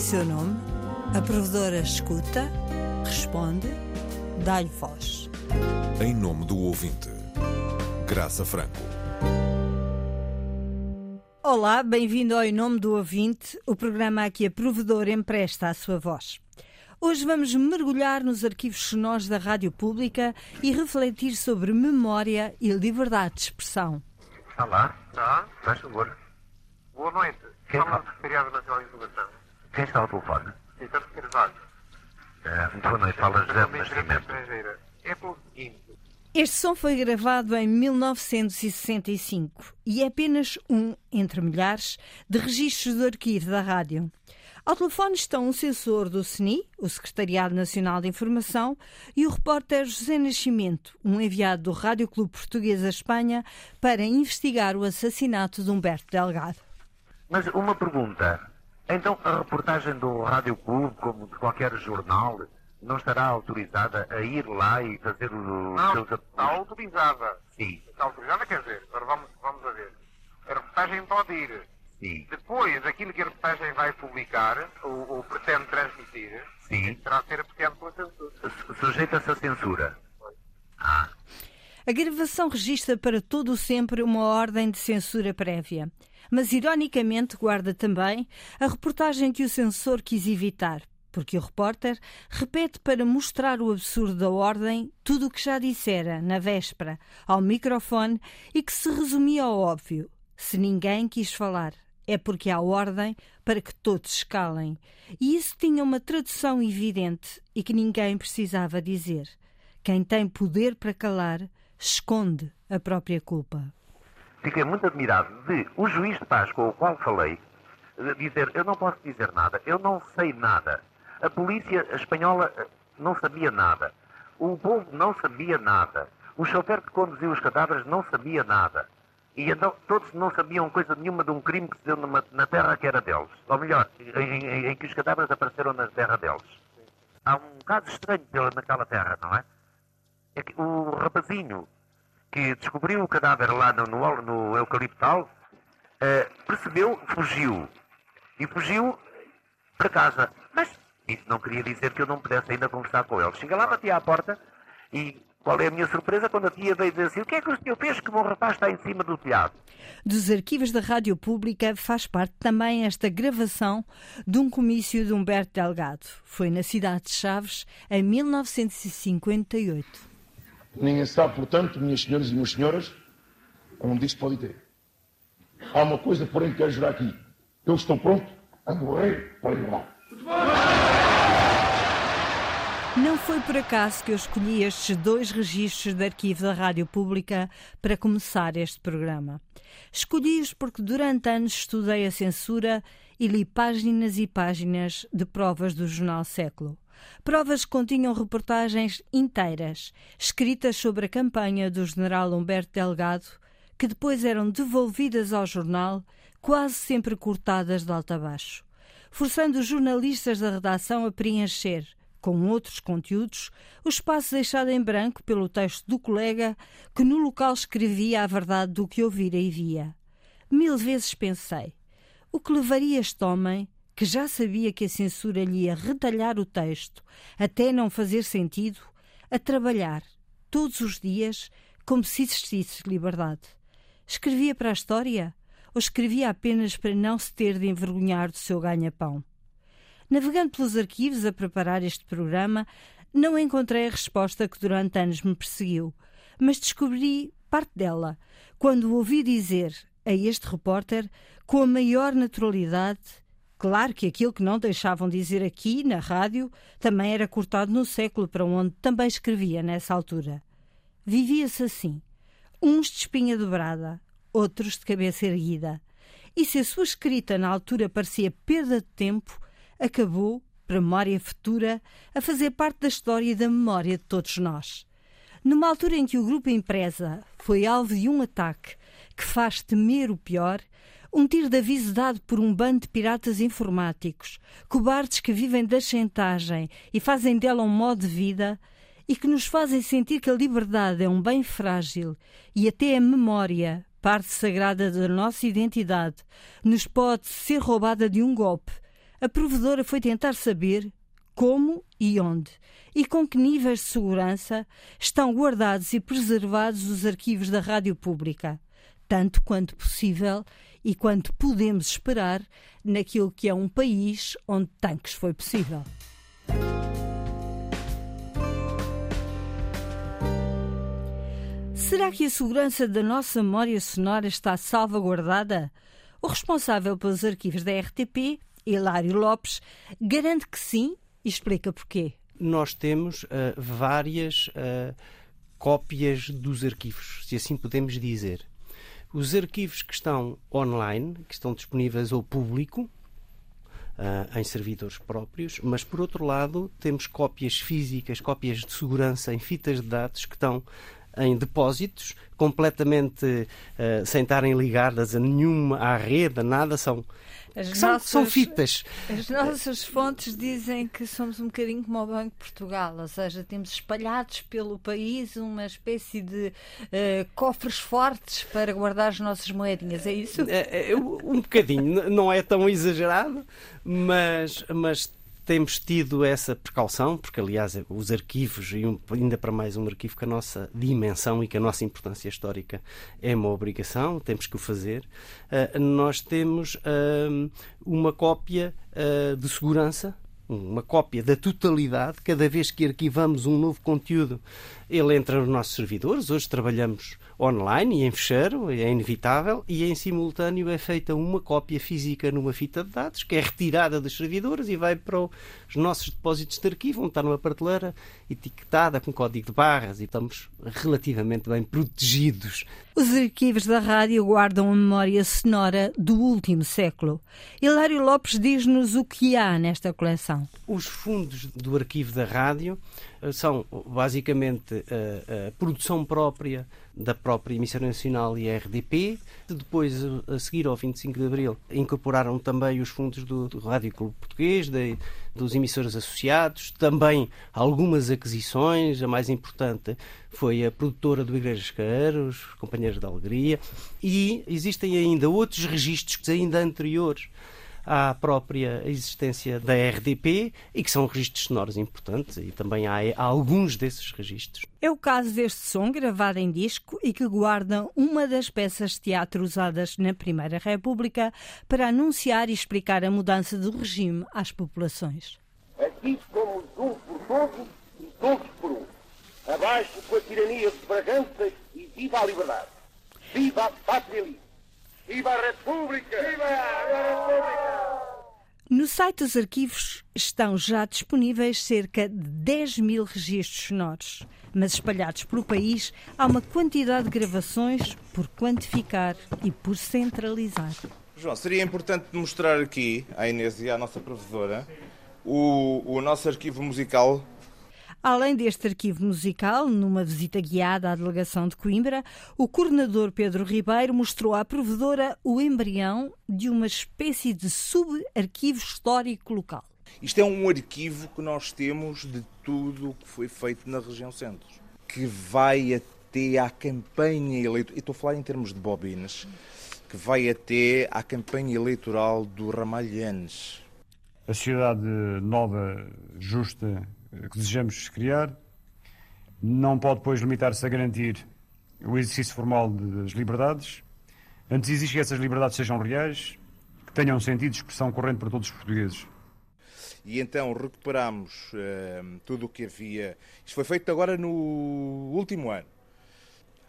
seu nome, a provedora escuta, responde, dá-lhe voz. Em nome do ouvinte, Graça Franco. Olá, bem-vindo ao Em Nome do Ouvinte, o programa a que a provedora empresta a sua voz. Hoje vamos mergulhar nos arquivos sonoros da Rádio Pública e refletir sobre memória e liberdade de expressão. Está lá? Tá? Faz favor. Boa noite. Quem Fala fala? do Secretariado Nacional de Informação. Quem está ao telefone? Estamos Carvalho. Eh, boa noite, fala José de Nascimento. É pelo seguinte. Este som foi gravado em 1965 e é apenas um, entre milhares, de registros do arquivo da rádio. Ao telefone estão um censor do CNI, o Secretariado Nacional de Informação, e o repórter José Nascimento, um enviado do Rádio Clube Português à Espanha para investigar o assassinato de Humberto Delgado. Mas uma pergunta. Então a reportagem do Rádio Clube, como de qualquer jornal, não estará autorizada a ir lá e fazer os Não, seus... está autorizada. Sim, Está autorizada, quer dizer, agora vamos, vamos a ver. A reportagem pode ir. sim, Depois, aquilo que a reportagem vai publicar, ou, ou pretende transmitir, sim. terá de ser apreciado pela censura. Su- Sujeita-se à censura. Ah, A gravação registra para todo o sempre uma ordem de censura prévia, mas ironicamente guarda também a reportagem que o censor quis evitar, porque o repórter repete para mostrar o absurdo da ordem tudo o que já dissera na véspera ao microfone e que se resumia ao óbvio: se ninguém quis falar, é porque há ordem para que todos calem. E isso tinha uma tradução evidente e que ninguém precisava dizer. Quem tem poder para calar esconde a própria culpa. Fiquei muito admirado de o juiz de paz com o qual falei eh, dizer eu não posso dizer nada, eu não sei nada. A polícia espanhola eh, não sabia nada. O povo não sabia nada. O chofer que conduziu os cadáveres não sabia nada. E então todos não sabiam coisa nenhuma de um crime que se deu numa- na terra que era deles. Ou melhor, em, em- em que os cadáveres apareceram na terra deles. Há um caso estranho naquela terra, não é? É que o rapazinho que descobriu o cadáver lá no, no, no eucaliptal, eh, percebeu, fugiu. E fugiu para casa. Mas isso não queria dizer que eu não pudesse ainda conversar com ele. Cheguei lá, bati à porta e qual é a minha surpresa quando a tia veio dizer assim: o que é que o senhor fez que o meu rapaz está em cima do telhado? Dos arquivos da Rádio Pública faz parte também esta gravação de um comício de Humberto Delgado. Foi na cidade de Chaves em 1958. Ninguém sabe, portanto, minhas senhoras e meus senhoras, onde isso pode ter. Há uma coisa, porém, que quero jurar aqui. Eu estou pronto a morrer para liberdade. Não foi por acaso que eu escolhi estes dois registros de arquivo da Rádio Pública para começar este programa. Escolhi-os porque durante anos estudei a censura e li páginas e páginas de provas do jornal Século. Provas que continham reportagens inteiras, escritas sobre a campanha do general Humberto Delgado, que depois eram devolvidas ao jornal, quase sempre cortadas de alto a baixo, forçando os jornalistas da redação a preencher, com outros conteúdos, o espaço deixado em branco pelo texto do colega que no local escrevia a verdade do que ouvira e via. Mil vezes pensei: o que levaria este homem, que já sabia que a censura lhe ia retalhar o texto até não fazer sentido, a trabalhar todos os dias como se existisse liberdade? Escrevia para a história ou escrevia apenas para não se ter de envergonhar do seu ganha-pão? Navegando pelos arquivos a preparar este programa, não encontrei a resposta que durante anos me perseguiu, mas descobri parte dela quando ouvi dizer a este repórter, com a maior naturalidade, claro que aquilo que não deixavam dizer aqui, na rádio, também era cortado no século para onde também escrevia nessa altura. Vivia-se assim, uns de espinha dobrada, outros de cabeça erguida. E se a sua escrita na altura parecia perda de tempo, acabou, para memória futura, a fazer parte da história e da memória de todos nós. Numa altura em que o grupo Empresa foi alvo de um ataque que faz temer o pior, um tiro de aviso dado por um bando de piratas informáticos, cobardes que vivem da chantagem e fazem dela um modo de vida, e que nos fazem sentir que a liberdade é um bem frágil e até a memória, parte sagrada da nossa identidade, nos pode ser roubada de um golpe, a provedora foi tentar saber como e onde, e com que níveis de segurança estão guardados e preservados os arquivos da Rádio Pública, tanto quanto possível e quanto podemos esperar naquilo que é um país onde tanques foi possível. Será que a segurança da nossa memória sonora está salvaguardada? O responsável pelos arquivos da RTP, Hilário Lopes, garante que sim e explica porquê. Nós temos uh, várias uh, cópias dos arquivos, se assim podemos dizer. Os arquivos que estão online, que estão disponíveis ao público, uh, em servidores próprios, mas por outro lado temos cópias físicas, cópias de segurança em fitas de dados que estão em depósitos, completamente uh, sem estarem ligadas a nenhuma à rede, nada, são, são, nossas, são, fitas. As nossas fontes dizem que somos um bocadinho como o Banco de Portugal, ou seja, temos espalhados pelo país uma espécie de uh, cofres fortes para guardar as nossas moedinhas, é isso? É, é, um bocadinho, não é tão exagerado, mas, mas temos tido essa precaução, porque aliás os arquivos, e um, ainda para mais um arquivo que a nossa dimensão e que a nossa importância histórica é uma obrigação, temos que o fazer, uh, nós temos uh, uma cópia uh, de segurança uma cópia da totalidade, cada vez que arquivamos um novo conteúdo, ele entra nos nossos servidores. Hoje trabalhamos online e em fecheiro, é inevitável, e em simultâneo é feita uma cópia física numa fita de dados, que é retirada dos servidores e vai para os nossos depósitos de arquivo, onde está numa prateleira etiquetada com código de barras e estamos relativamente bem protegidos. Os arquivos da rádio guardam a memória sonora do último século. Hilário Lopes diz-nos o que há nesta coleção. Os fundos do arquivo da rádio eh, são basicamente a, eh, a, produção própria da própria emissora nacional e a RDP. Depois, a seguir ao 25 de Abril, incorporaram também os fundos do, do Rádio Clube Português, de, dos emissores associados, também algumas aquisições. A mais importante foi a produtora do Igrejas Caeiros, Companheiros da Alegria, e existem ainda outros registros ainda anteriores à própria existência da RDP e que são registros sonoros importantes e também há, há alguns desses registros. É o caso deste som gravado em disco e que guarda uma das peças de teatro usadas na Primeira República para anunciar e explicar a mudança do regime às populações. Aqui somos um por todos e todos por um. Abaixo com a tirania de Bragança e viva a liberdade. Viva a pátria livre. Viva a República! Viva a República! No site dos arquivos estão já disponíveis cerca de 10 mil registros sonoros, mas espalhados pelo país há uma quantidade de gravações por quantificar e por centralizar. João, seria importante mostrar aqui à Inês e à nossa professora o, o nosso arquivo musical Além deste arquivo musical, numa visita guiada à delegação de Coimbra, o coordenador Pedro Ribeiro mostrou à provedora o embrião de uma espécie de subarquivo histórico local. Isto é um arquivo que nós temos de tudo o que foi feito na região centro, que vai até à campanha eleitoral, e estou a falar em termos de bobinas, que vai até à campanha eleitoral do Ramalhanes. A sociedade nova, justa que desejamos criar não pode, depois, limitar-se a garantir o exercício formal das liberdades. Antes exige que essas liberdades sejam reais, que tenham sentido de expressão corrente para todos os portugueses. E então recuperamos uh, tudo o que havia. Isto foi feito agora no último ano.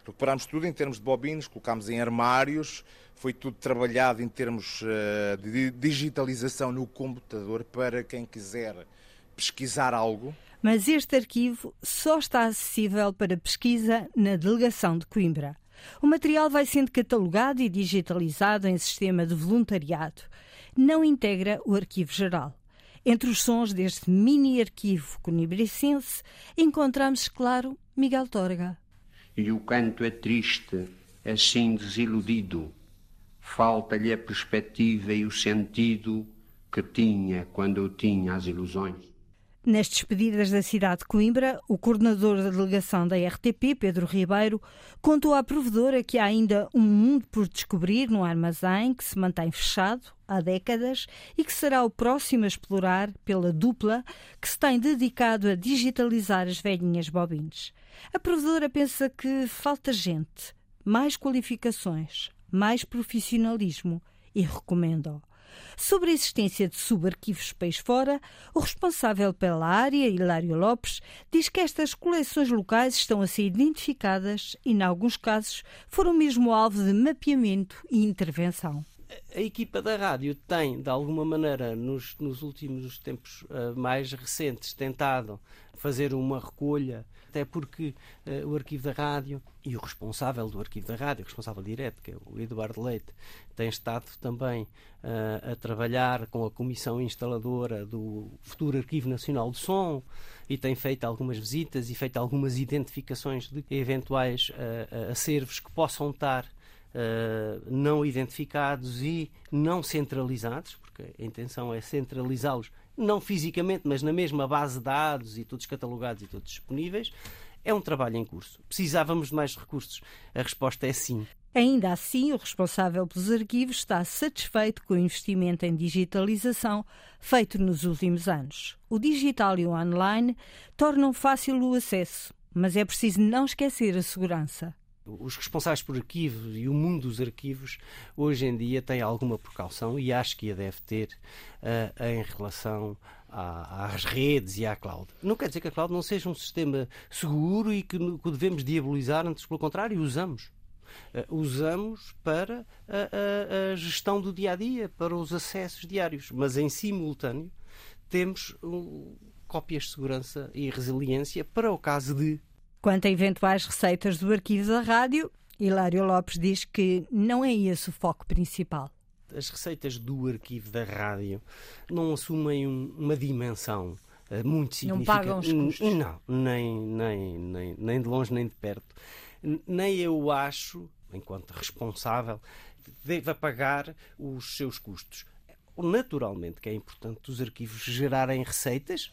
Recuperámos tudo em termos de bobinas, colocámos em armários, foi tudo trabalhado em termos uh, de digitalização no computador para quem quiser pesquisar algo. Mas este arquivo só está acessível para pesquisa na delegação de Coimbra. O material vai sendo catalogado e digitalizado em sistema de voluntariado. Não integra o arquivo geral. Entre os sons deste mini arquivo conibricense, encontramos, claro, Miguel Torga. E o canto é triste, assim desiludido. Falta-lhe a perspectiva e o sentido que tinha quando eu tinha as ilusões. Nas despedidas da cidade de Coimbra, o coordenador da delegação da RTP, Pedro Ribeiro, contou à provedora que há ainda um mundo por descobrir no armazém que se mantém fechado há décadas e que será o próximo a explorar pela dupla que se tem dedicado a digitalizar as velhinhas bobines. A provedora pensa que falta gente, mais qualificações, mais profissionalismo e recomenda-o. Sobre a existência de subarquivos país fora, o responsável pela área, Hilário Lopes, diz que estas coleções locais estão a ser identificadas e, em alguns casos, foram mesmo alvo de mapeamento e intervenção a equipa da rádio tem, de alguma maneira, nos, nos últimos tempos uh, mais recentes, tentado fazer uma recolha, até porque uh, o arquivo da rádio e o responsável do arquivo da rádio, o responsável direto, que é o Eduardo Leite, tem estado também uh, a trabalhar com a comissão instaladora do futuro Arquivo Nacional de Som e tem feito algumas visitas e feito algumas identificações de eventuais acervos que possam estar Uh, não identificados e não centralizados, porque a intenção é centralizá-los, não fisicamente, mas na mesma base de dados e todos catalogados e todos disponíveis, é um trabalho em curso. Precisávamos de mais recursos? A resposta é sim. Ainda assim, o responsável pelos arquivos está satisfeito com o investimento em digitalização feito nos últimos anos. O digital e o online tornam fácil o acesso, mas é preciso não esquecer a segurança os responsáveis por arquivos e o mundo dos arquivos hoje em dia têm alguma precaução e acho que a deve ter uh, em relação às redes e à cloud. Não quer dizer que a cloud não seja um sistema seguro e que, que devemos diabolizar, antes pelo contrário, usamos. Uh, usamos para a, a, a, gestão do dia a dia, para os acessos diários, mas em simultâneo temos uh, cópias de segurança e resiliência para o caso de Quanto a eventuais receitas do arquivo da rádio, Hilário Lopes diz que não é esse o foco principal. As receitas do arquivo da rádio não assumem um, uma dimensão uh, muito significativa. Não pagam os custos? Não, nem, nem, nem, nem de longe nem de perto. Nem eu acho, enquanto responsável, deva pagar os seus custos. Naturalmente que é importante os arquivos gerarem receitas,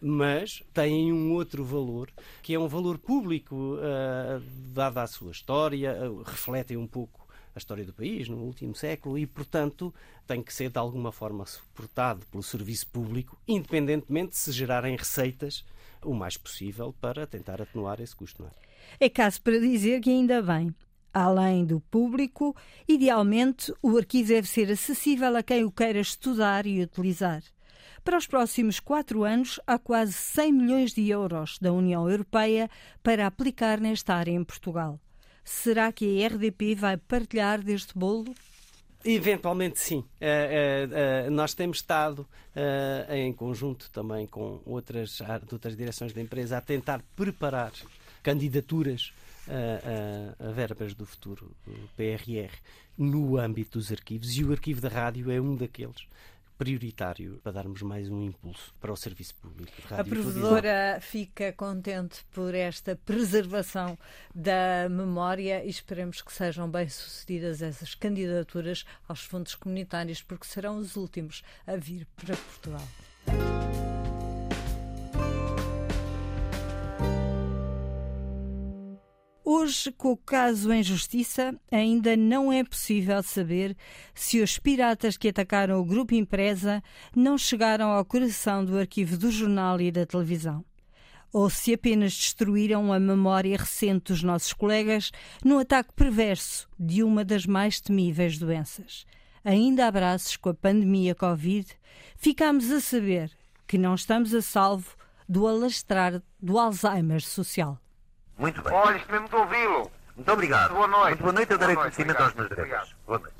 mas têm um outro valor, que é um valor público, uh, dada a sua história, uh, refletem um pouco a história do país no último século e, portanto, tem que ser de alguma forma suportado pelo serviço público, independentemente de se gerarem receitas o mais possível para tentar atenuar esse custo. É? é caso para dizer que ainda bem. Além do público, idealmente o arquivo deve ser acessível a quem o queira estudar e utilizar. Para os próximos quatro anos, há quase 100 milhões de euros da União Europeia para aplicar nesta área em Portugal. Será que a RDP vai partilhar deste bolo? Eventualmente sim. Uh, uh, uh, nós temos estado em conjunto também com outras, outras direções da empresa a tentar preparar candidaturas a, verbas do futuro PRR no âmbito dos arquivos e o arquivo da rádio é um daqueles prioritário para darmos mais um impulso para o serviço público. a provedora fica contente por esta preservação da memória e esperemos que sejam bem sucedidas essas candidaturas aos fundos comunitários, porque serão os últimos a vir para Portugal. Hoje, com o caso em justiça, ainda não é possível saber se os piratas que atacaram o grupo empresa não chegaram ao coração do arquivo do jornal e da televisão. Ou se apenas destruíram a memória recente dos nossos colegas no ataque perverso de uma das mais temíveis doenças. Ainda abraços com a pandemia Covid, ficamos a saber que não estamos a salvo do alastrar do Alzheimer social. Muito bem. Olha, isto mesmo de ouvi-lo. Muito obrigado. Boa noite. Muito boa noite. Eu darei conhecimento aos meus direitos. Boa noite.